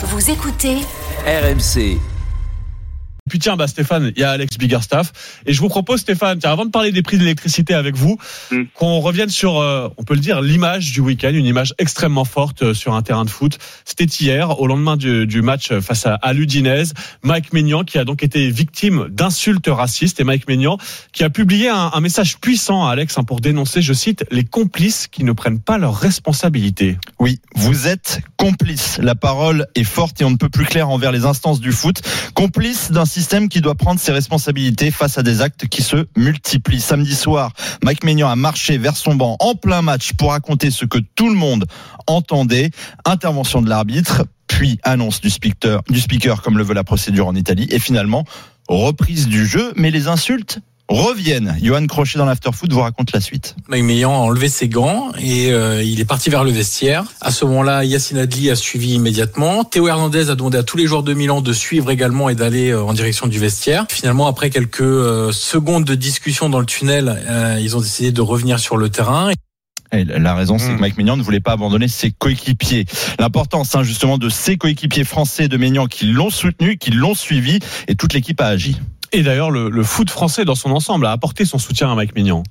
Vous écoutez RMC. Et puis tiens, bah Stéphane, il y a Alex Biggerstaff. Et je vous propose, Stéphane, tiens, avant de parler des prix de l'électricité avec vous, Mm. qu'on revienne sur, euh, on peut le dire, l'image du week-end, une image extrêmement forte euh, sur un terrain de foot. C'était hier, au lendemain du, du match euh, face à, à l'Udinese, Mike Maignan qui a donc été victime d'insultes racistes. Et Mike Maignan qui a publié un, un message puissant à Alex hein, pour dénoncer, je cite, les complices qui ne prennent pas leurs responsabilités. Oui, vous êtes complice. La parole est forte et on ne peut plus clair envers les instances du foot. Complice d'un système qui doit prendre ses responsabilités face à des actes qui se multiplient. Samedi soir, Mike Maignan a marché vers son banc en plein match pour raconter ce que tout le monde entendait. Intervention de l'arbitre, puis annonce du speaker, du speaker comme le veut la procédure en Italie et finalement reprise du jeu. Mais les insultes reviennent. Johan Crochet dans l'afterfoot vous raconte la suite. Mike Maignan a enlevé ses gants et euh, il est parti vers le vestiaire. À ce moment-là, Yacine Adli a suivi immédiatement. Théo Hernandez a demandé à tous les joueurs de Milan de suivre également et d'aller euh, en direction du vestiaire. Finalement, après quelques euh, secondes de discussion dans le tunnel, euh, ils ont décidé de revenir sur le terrain. Et la raison, c'est que Mike Maignan ne voulait pas abandonner ses coéquipiers. L'importance, hein, justement, de ses coéquipiers français de Maignan qui l'ont soutenu, qui l'ont suivi, et toute l'équipe a agi. Et d'ailleurs, le, foot français dans son ensemble a apporté son soutien à Mike Maignan.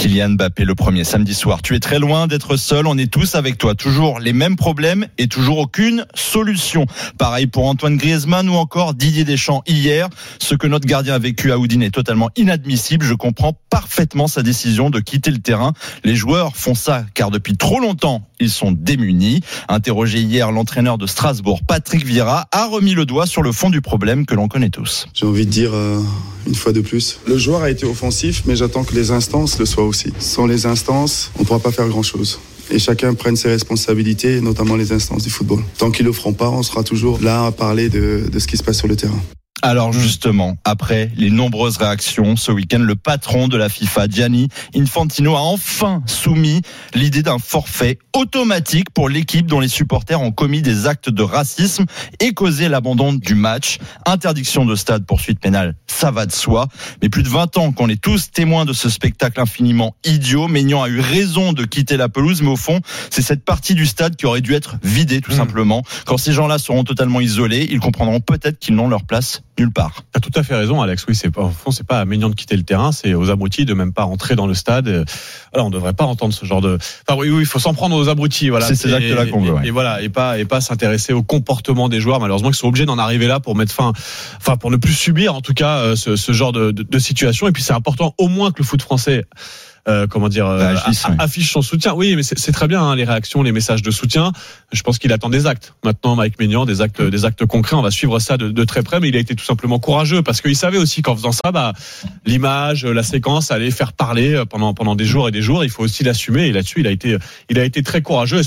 Kylian Mbappé le premier samedi soir. Tu es très loin d'être seul, on est tous avec toi. Toujours les mêmes problèmes et toujours aucune solution. Pareil pour Antoine Griezmann ou encore Didier Deschamps hier. Ce que notre gardien a vécu à Houdin est totalement inadmissible. Je comprends parfaitement sa décision de quitter le terrain. Les joueurs font ça car depuis trop longtemps, ils sont démunis. Interrogé hier, l'entraîneur de Strasbourg, Patrick Vieira, a remis le doigt sur le fond du problème que l'on connaît tous. J'ai envie de dire euh, une fois de plus. Le joueur a été offensif, mais j'attends que les instances le soient Sans les instances, on ne pourra pas faire grand-chose. Et chacun prenne ses responsabilités, notamment les instances du football. Tant qu'ils ne le feront pas, on sera toujours là à parler de, de ce qui se passe sur le terrain. Alors justement, après les nombreuses réactions ce week-end, le patron de la FIFA, Gianni Infantino, a enfin soumis l'idée d'un forfait automatique pour l'équipe dont les supporters ont commis des actes de racisme et causé l'abandon du match. Interdiction de stade, poursuite pénale, ça va de soi. Mais plus de 20 ans qu'on est tous témoins de ce spectacle infiniment idiot, Maignan a eu raison de quitter la pelouse, mais au fond, c'est cette partie du stade qui aurait dû être vidée tout Mmh. simplement. Quand ces gens-là seront totalement isolés, ils comprendront peut-être qu'ils n'ont leur place nulle part. T'as tout à fait raison, Alex. Oui, c'est pas, au fond, c'est pas à de quitter le terrain, c'est aux abrutis de même pas rentrer dans le stade. Voilà, on devrait pas entendre ce genre de. Enfin, oui, oui, il faut s'en prendre aux abrutis. Voilà. C'est ces actes-là qu'on veut, ouais. Et, voilà, et pas et pas s'intéresser au comportement des joueurs. Malheureusement, ils sont obligés d'en arriver là pour mettre fin, enfin, pour ne plus subir, en tout cas, euh, ce, ce genre de, de, de situation. Et puis, c'est important, au moins, que le foot français. Euh, comment dire euh, a- affiche son soutien. Oui, mais c'est c'est très bien hein, les réactions, les messages de soutien. Je pense qu'il attend des actes. Maintenant, Mike Maignan, des actes, des actes concrets. On va suivre ça de, de très près. Mais il a été tout simplement courageux parce qu'il savait aussi qu'en faisant ça, bah, l'image, la séquence allait faire parler pendant pendant des jours et des jours. Il faut aussi l'assumer. Et là-dessus, il a été, il a été très courageux.